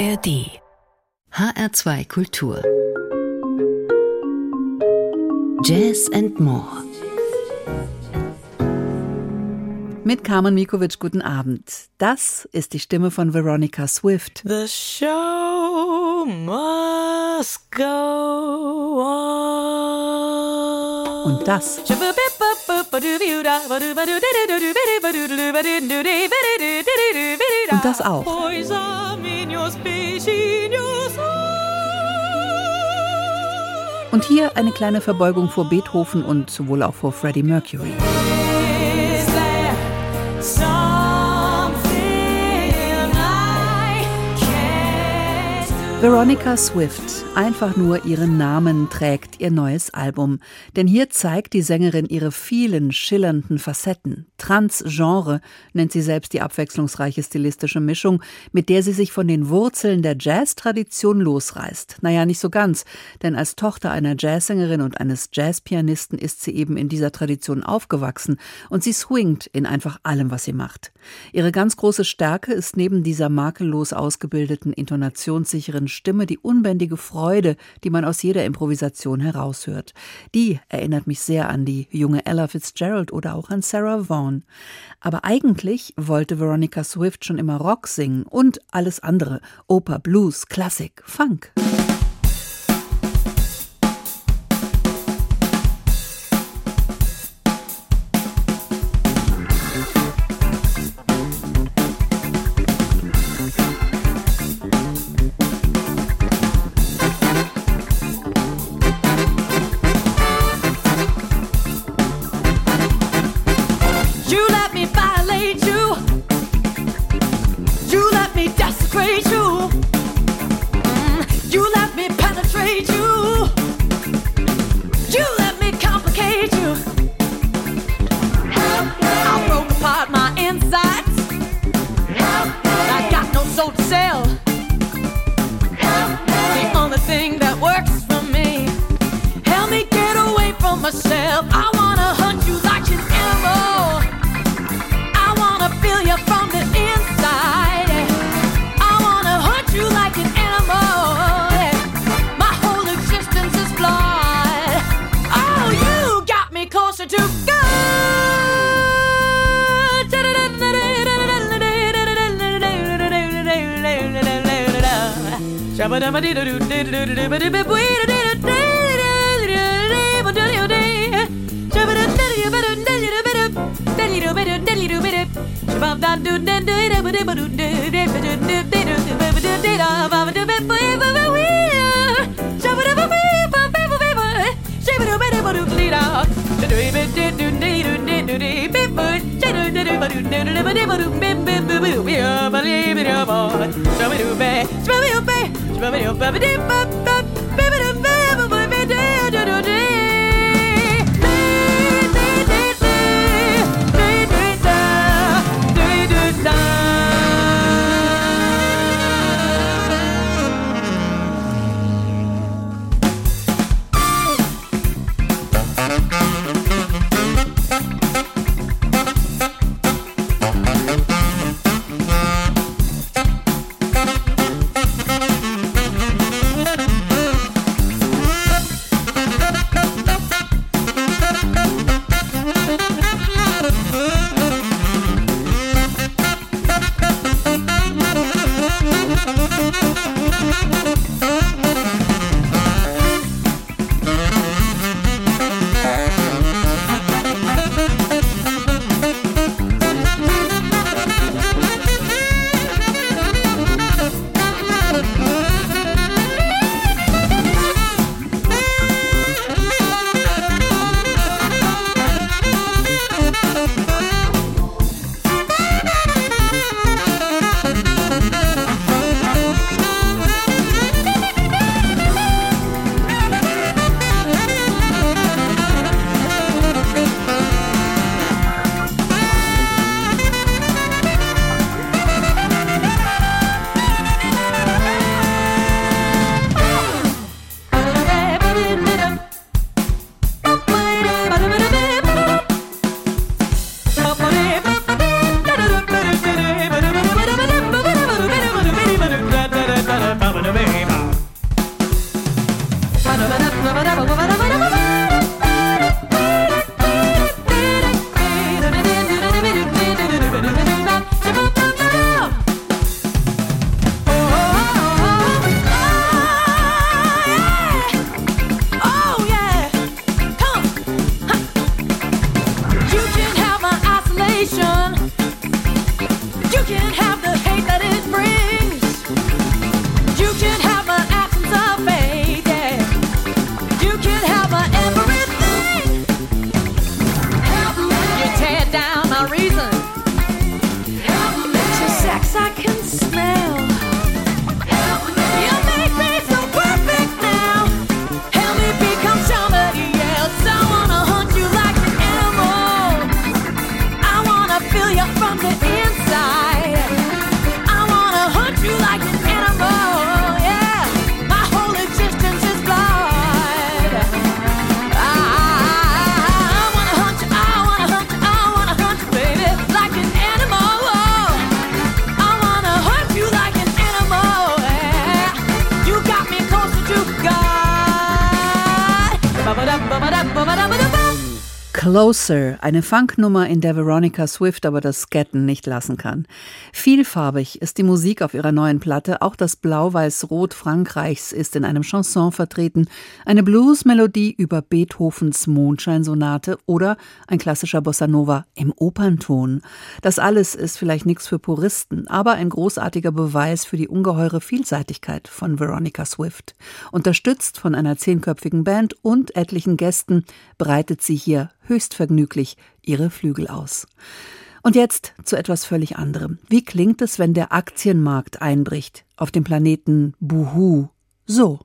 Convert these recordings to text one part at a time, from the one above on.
ARD HR2 Kultur Jazz and More Mit Carmen Mikovic, guten Abend. Das ist die Stimme von Veronica Swift. The show must go on. Und das und das auch. Und hier eine kleine Verbeugung vor Beethoven und wohl auch vor Freddie Mercury. Veronica Swift, einfach nur ihren Namen trägt ihr neues Album. Denn hier zeigt die Sängerin ihre vielen schillernden Facetten. Transgenre nennt sie selbst die abwechslungsreiche stilistische Mischung, mit der sie sich von den Wurzeln der Jazz-Tradition losreißt. Naja, nicht so ganz, denn als Tochter einer Jazzsängerin und eines Jazzpianisten ist sie eben in dieser Tradition aufgewachsen und sie swingt in einfach allem, was sie macht. Ihre ganz große Stärke ist neben dieser makellos ausgebildeten, intonationssicheren Stimme die unbändige Freude, die man aus jeder Improvisation heraushört. Die erinnert mich sehr an die junge Ella Fitzgerald oder auch an Sarah Vaughan. Aber eigentlich wollte Veronica Swift schon immer Rock singen und alles andere: Oper, Blues, Klassik, Funk. Shabba-doo-ba, shabba-doo-ba Bubba-doo, bubba-doo, bubba-doo, bubba-doo, bubba-doo, bubba-doo, bubba-doo, bubba-doo, bubba-doo, Closer, eine Funknummer, in der Veronica Swift aber das Scatten nicht lassen kann. Vielfarbig ist die Musik auf ihrer neuen Platte, auch das Blau-Weiß-Rot Frankreichs ist in einem Chanson vertreten, eine Blues-Melodie über Beethovens Mondscheinsonate oder ein klassischer Bossa Nova im Opernton. Das alles ist vielleicht nichts für Puristen, aber ein großartiger Beweis für die ungeheure Vielseitigkeit von Veronica Swift. Unterstützt von einer zehnköpfigen Band und etlichen Gästen breitet sie hier höchst vergnüglich ihre Flügel aus. Und jetzt zu etwas völlig anderem. Wie klingt es, wenn der Aktienmarkt einbricht auf dem Planeten Buhu? So.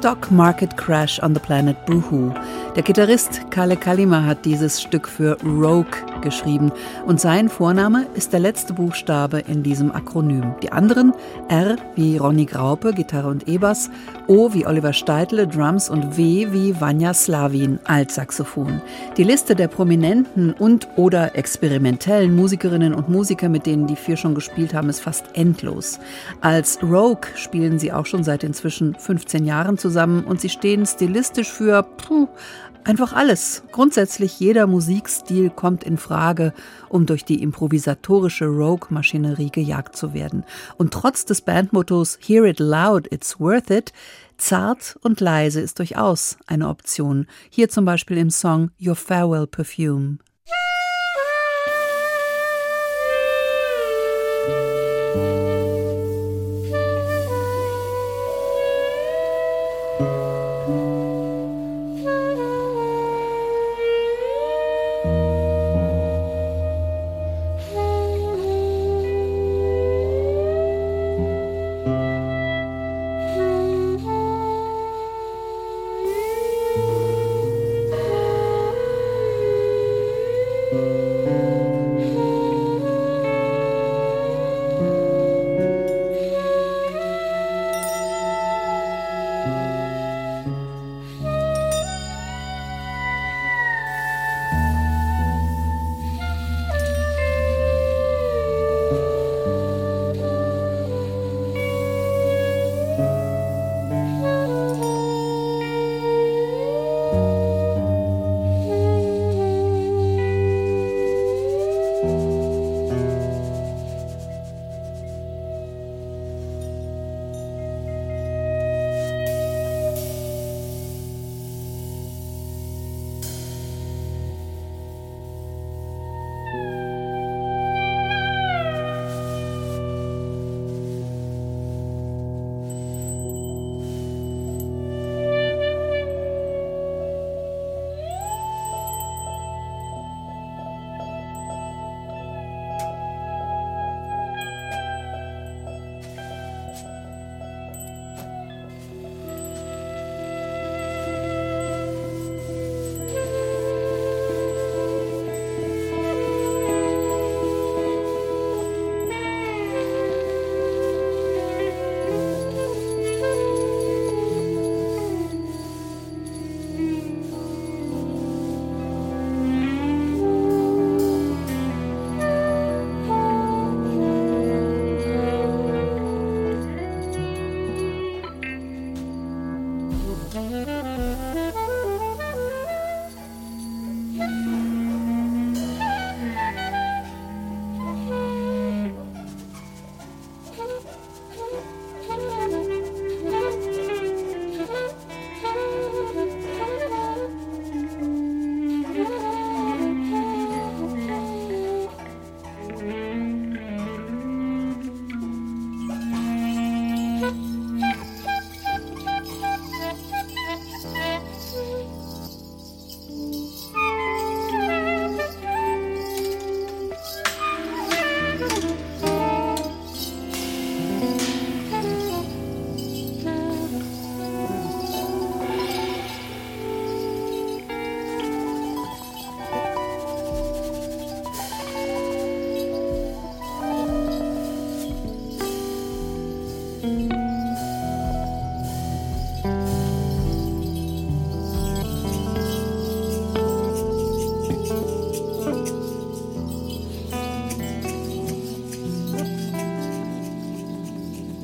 Stock Market Crash on the Planet Boohoo. Der Gitarrist Kale Kalima hat dieses Stück für Rogue geschrieben und sein Vorname ist der letzte Buchstabe in diesem Akronym. Die anderen R wie Ronny Graupe, Gitarre und E-Bass, O wie Oliver Steitle, Drums und W wie Vanya Slavin, Altsaxophon. Die Liste der prominenten und oder experimentellen Musikerinnen und Musiker, mit denen die vier schon gespielt haben, ist fast endlos. Als Rogue spielen sie auch schon seit inzwischen 15 Jahren zusammen und sie stehen stilistisch für puh, Einfach alles. Grundsätzlich jeder Musikstil kommt in Frage, um durch die improvisatorische Rogue-Maschinerie gejagt zu werden. Und trotz des Bandmottos Hear it loud, it's worth it, zart und leise ist durchaus eine Option. Hier zum Beispiel im Song Your Farewell Perfume.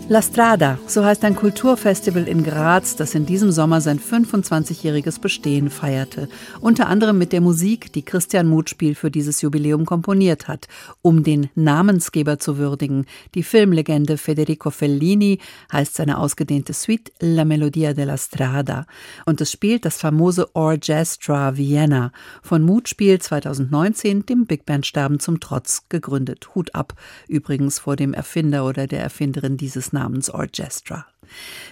La Strada, so heißt ein Kulturfestival in Graz, das in diesem Sommer sein 25-jähriges Bestehen feierte. Unter anderem mit der Musik, die Christian Mutspiel für dieses Jubiläum komponiert hat, um den Namensgeber zu würdigen. Die Filmlegende Federico Fellini heißt seine ausgedehnte Suite La Melodia della Strada. Und es spielt das famose Orchestra Vienna, von Mutspiel 2019, dem Big Band Sterben zum Trotz, gegründet. Hut ab, übrigens vor dem Erfinder oder der Erfinderin dieses namens Orchestra.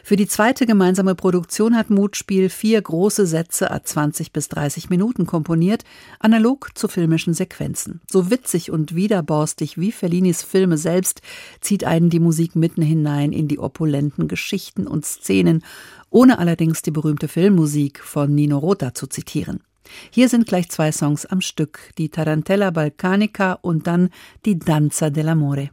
Für die zweite gemeinsame Produktion hat Mutspiel vier große Sätze a 20 bis 30 Minuten komponiert, analog zu filmischen Sequenzen. So witzig und widerborstig wie Fellinis Filme selbst zieht einen die Musik mitten hinein in die opulenten Geschichten und Szenen, ohne allerdings die berühmte Filmmusik von Nino Rota zu zitieren. Hier sind gleich zwei Songs am Stück, die Tarantella Balcanica und dann die Danza dell'amore.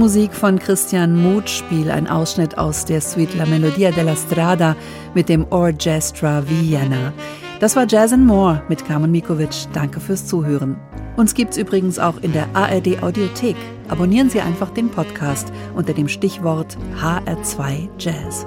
Musik von Christian Mutspiel, ein Ausschnitt aus der Suite La Melodia della Strada mit dem Orchestra Vienna. Das war Jazz and More mit Carmen Mikovic. Danke fürs Zuhören. Uns gibt's übrigens auch in der ARD Audiothek. Abonnieren Sie einfach den Podcast unter dem Stichwort HR2 Jazz.